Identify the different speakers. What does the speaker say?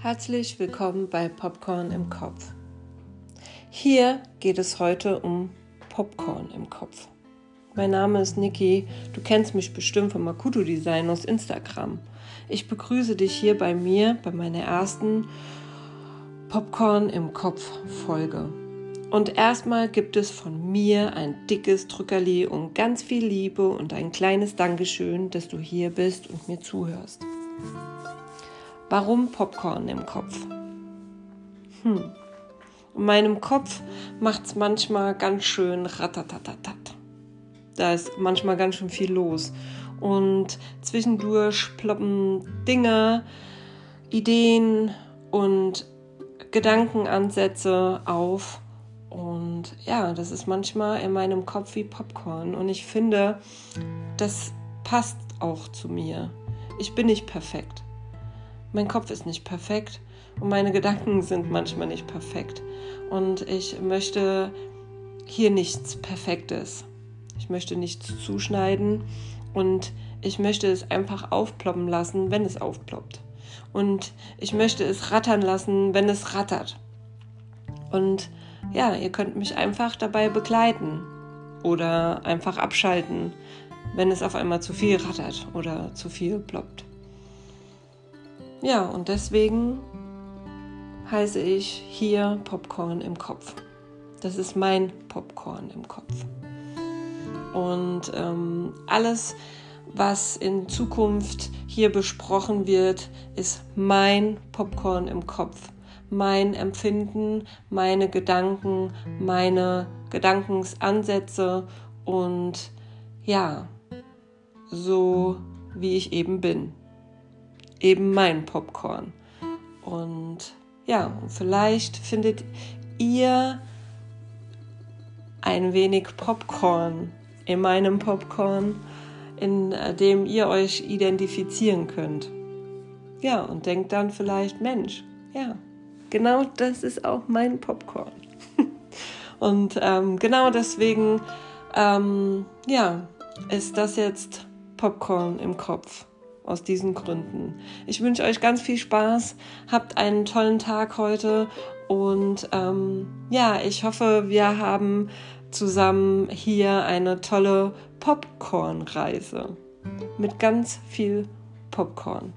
Speaker 1: Herzlich willkommen bei Popcorn im Kopf. Hier geht es heute um Popcorn im Kopf. Mein Name ist Niki, du kennst mich bestimmt vom Makuto Design aus Instagram. Ich begrüße dich hier bei mir bei meiner ersten Popcorn im Kopf Folge. Und erstmal gibt es von mir ein dickes Drückerli und ganz viel Liebe und ein kleines Dankeschön, dass du hier bist und mir zuhörst. Warum Popcorn im Kopf? Hm. In meinem Kopf macht es manchmal ganz schön ratatatatat. Da ist manchmal ganz schön viel los. Und zwischendurch ploppen Dinge, Ideen und Gedankenansätze auf. Und ja, das ist manchmal in meinem Kopf wie Popcorn. Und ich finde, das passt auch zu mir. Ich bin nicht perfekt. Mein Kopf ist nicht perfekt und meine Gedanken sind manchmal nicht perfekt. Und ich möchte hier nichts Perfektes. Ich möchte nichts zuschneiden und ich möchte es einfach aufploppen lassen, wenn es aufploppt. Und ich möchte es rattern lassen, wenn es rattert. Und ja, ihr könnt mich einfach dabei begleiten oder einfach abschalten, wenn es auf einmal zu viel rattert oder zu viel ploppt. Ja, und deswegen heiße ich hier Popcorn im Kopf. Das ist mein Popcorn im Kopf. Und ähm, alles, was in Zukunft hier besprochen wird, ist mein Popcorn im Kopf. Mein Empfinden, meine Gedanken, meine Gedankensansätze und ja, so wie ich eben bin eben mein Popcorn. Und ja, vielleicht findet ihr ein wenig Popcorn in meinem Popcorn, in dem ihr euch identifizieren könnt. Ja, und denkt dann vielleicht, Mensch, ja, genau das ist auch mein Popcorn. und ähm, genau deswegen, ähm, ja, ist das jetzt Popcorn im Kopf aus diesen Gründen. Ich wünsche euch ganz viel Spaß, habt einen tollen Tag heute und ähm, ja, ich hoffe, wir haben zusammen hier eine tolle Popcorn-Reise mit ganz viel Popcorn.